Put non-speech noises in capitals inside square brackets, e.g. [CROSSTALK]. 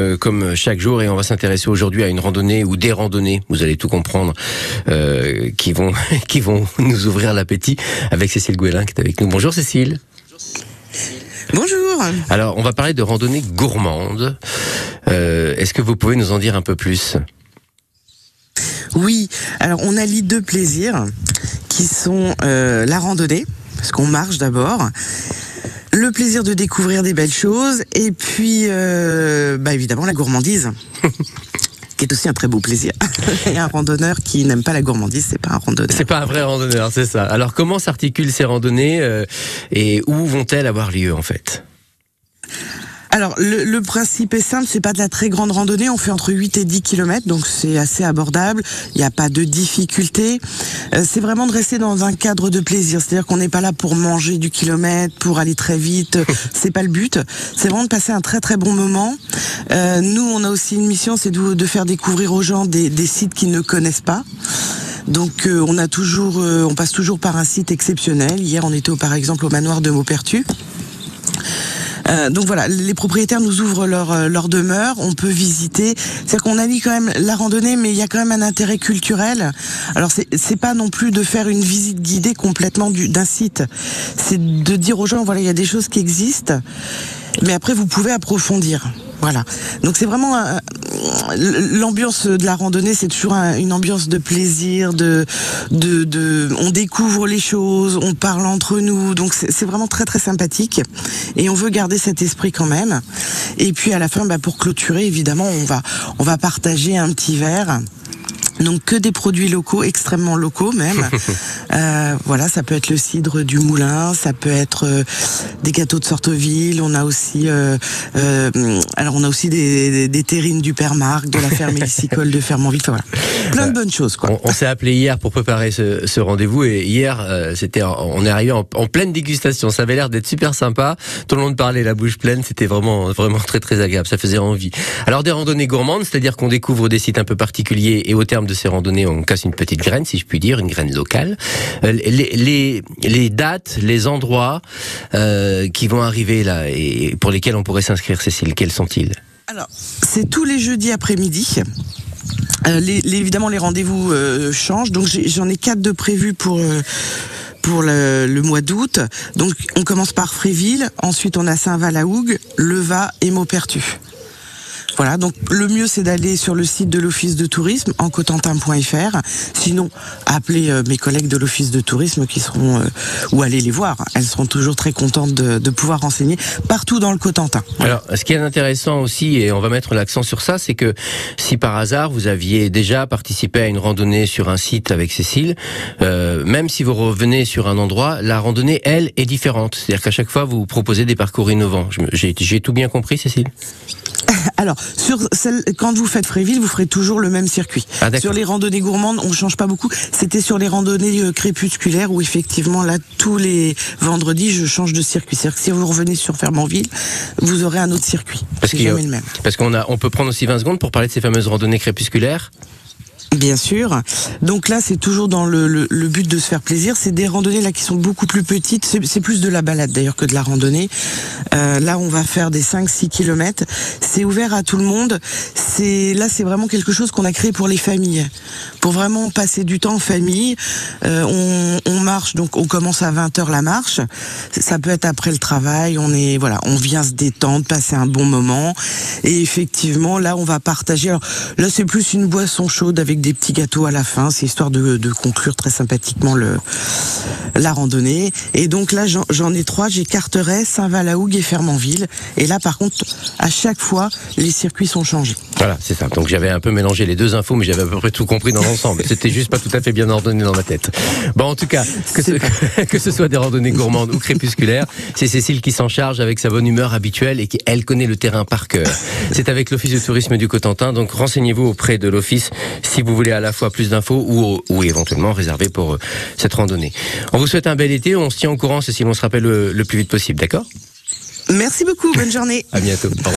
Euh, comme chaque jour et on va s'intéresser aujourd'hui à une randonnée ou des randonnées, vous allez tout comprendre, euh, qui vont [LAUGHS] qui vont nous ouvrir l'appétit avec Cécile Gouelin qui est avec nous. Bonjour Cécile. Bonjour. Alors on va parler de randonnée gourmande. Euh, Est-ce que vous pouvez nous en dire un peu plus? Oui, alors on allie deux plaisirs qui sont euh, la randonnée, parce qu'on marche d'abord, le plaisir de découvrir des belles choses, et puis euh, bah, évidemment la gourmandise. [LAUGHS] qui est aussi un très beau plaisir. [LAUGHS] Et un randonneur qui n'aime pas la gourmandise, c'est pas un randonneur. C'est pas un vrai randonneur, c'est ça. Alors comment s'articulent ces randonnées euh, et où vont-elles avoir lieu en fait? Alors, le, le principe est simple, c'est pas de la très grande randonnée, on fait entre 8 et 10 km, donc c'est assez abordable, il n'y a pas de difficulté. Euh, c'est vraiment de rester dans un cadre de plaisir, c'est-à-dire qu'on n'est pas là pour manger du kilomètre, pour aller très vite, [LAUGHS] c'est pas le but. C'est vraiment de passer un très très bon moment. Euh, nous, on a aussi une mission, c'est de, de faire découvrir aux gens des, des sites qu'ils ne connaissent pas. Donc euh, on a toujours, euh, on passe toujours par un site exceptionnel. Hier, on était au- par exemple au manoir de Maupertu. Euh, donc voilà, les propriétaires nous ouvrent leur, euh, leur demeure, on peut visiter. C'est-à-dire qu'on allie quand même la randonnée, mais il y a quand même un intérêt culturel. Alors c'est pas non plus de faire une visite guidée complètement du- d'un site, c'est de dire aux gens voilà il y a des choses qui existent, mais après vous pouvez approfondir. Voilà. Donc c'est vraiment un- l'ambiance de la randonnée, c'est toujours un- une ambiance de plaisir, de, de, de, on découvre les choses, on parle entre nous, donc c'est c'est vraiment très très sympathique. Et on veut garder cet esprit quand même. Et puis à la fin, bah, pour clôturer, évidemment, on va on va partager un petit verre. Donc que des produits locaux, extrêmement locaux même. [LAUGHS] Euh, voilà, ça peut être le cidre du moulin, ça peut être euh, des gâteaux de Sorteville. On a aussi, euh, alors on a aussi des, des, des terrines du père Marc, de la ferme hélicicole de Fermonville. Enfin, voilà, plein de bonnes choses quoi. On, on s'est appelé hier pour préparer ce, ce rendez-vous et hier c'était on est arrivé en, en pleine dégustation. Ça avait l'air d'être super sympa. Tout le monde parlait la bouche pleine. C'était vraiment vraiment très très agréable. Ça faisait envie. Alors des randonnées gourmandes, c'est-à-dire qu'on découvre des sites un peu particuliers et au terme de ces randonnées, on casse une petite graine, si je puis dire, une graine locale. Euh, les, dates, les endroits euh, qui vont arriver là et pour lesquels on pourrait s'inscrire, Cécile, quels sont-ils? Alors, c'est tous les jeudis après-midi. Euh, évidemment, les rendez-vous changent. Donc, j'en ai quatre de prévus pour. pour le, le mois d'août. Donc on commence par Fréville, ensuite on a Saint-Val-à-Hougue, Leva et Maupertu. Voilà, donc le mieux c'est d'aller sur le site de l'office de tourisme en cotentin.fr. Sinon, appelez euh, mes collègues de l'office de tourisme qui seront euh, ou allez les voir. Elles seront toujours très contentes de, de pouvoir renseigner partout dans le Cotentin. Alors, ce qui est intéressant aussi, et on va mettre l'accent sur ça, c'est que si par hasard vous aviez déjà participé à une randonnée sur un site avec Cécile, euh, même si vous revenez sur un endroit, la randonnée, elle, est différente. C'est-à-dire qu'à chaque fois, vous proposez des parcours innovants. J'ai tout bien compris, Cécile? [LAUGHS] Alors, sur celle, quand vous faites Fréville, vous ferez toujours le même circuit. Ah, sur les randonnées gourmandes, on change pas beaucoup. C'était sur les randonnées euh, crépusculaires où effectivement là tous les vendredis je change de circuit. C'est-à-dire que si vous revenez sur Fermanville, vous aurez un autre circuit. Parce qu'il y a- le même. Parce qu'on a, on peut prendre aussi 20 secondes pour parler de ces fameuses randonnées crépusculaires. Bien sûr. Donc là, c'est toujours dans le, le- le but de se faire plaisir. C'est des randonnées là qui sont beaucoup plus petites. C'est plus de la balade d'ailleurs que de la randonnée. Euh, là, on va faire des 5-6 kilomètres. C'est ouvert à tout le monde. C'est là, c'est vraiment quelque chose qu'on a créé pour les familles, pour vraiment passer du temps en famille. Euh, on, on marche, donc on commence à 20 h la marche. Ça peut être après le travail. On est voilà, on vient se détendre, passer un bon moment. Et effectivement, là, on va partager. Alors là, c'est plus une boisson chaude avec des petits gâteaux à la fin. C'est histoire de, conclure très sympathiquement le la randonnée. Et donc là, j'en- ai trois. J'ai Carteret, Saint-Val-à-Hougue et Fermanville. Et là, par contre, à chaque fois, les circuits sont changés. Voilà, c'est ça. Donc j'avais un peu mélangé les deux infos, mais j'avais à peu près tout compris dans l'ensemble. C'était juste pas tout à fait bien ordonné dans ma tête. Bon, en tout cas, que ce, [LAUGHS] que ce soit des randonnées gourmandes ou crépusculaires, c'est Cécile qui s'en charge avec sa bonne humeur habituelle et qui, elle, connaît le terrain par cœur. C'est avec l'Office de tourisme du Cotentin, donc renseignez-vous auprès de l'Office si vous voulez à la fois plus d'infos ou, ou éventuellement réserver pour euh, cette randonnée. On vous souhaite un bel été, on se tient au courant, Cécile, on se rappelle le, le plus vite possible, d'accord? Merci beaucoup. Bonne journée. À bientôt.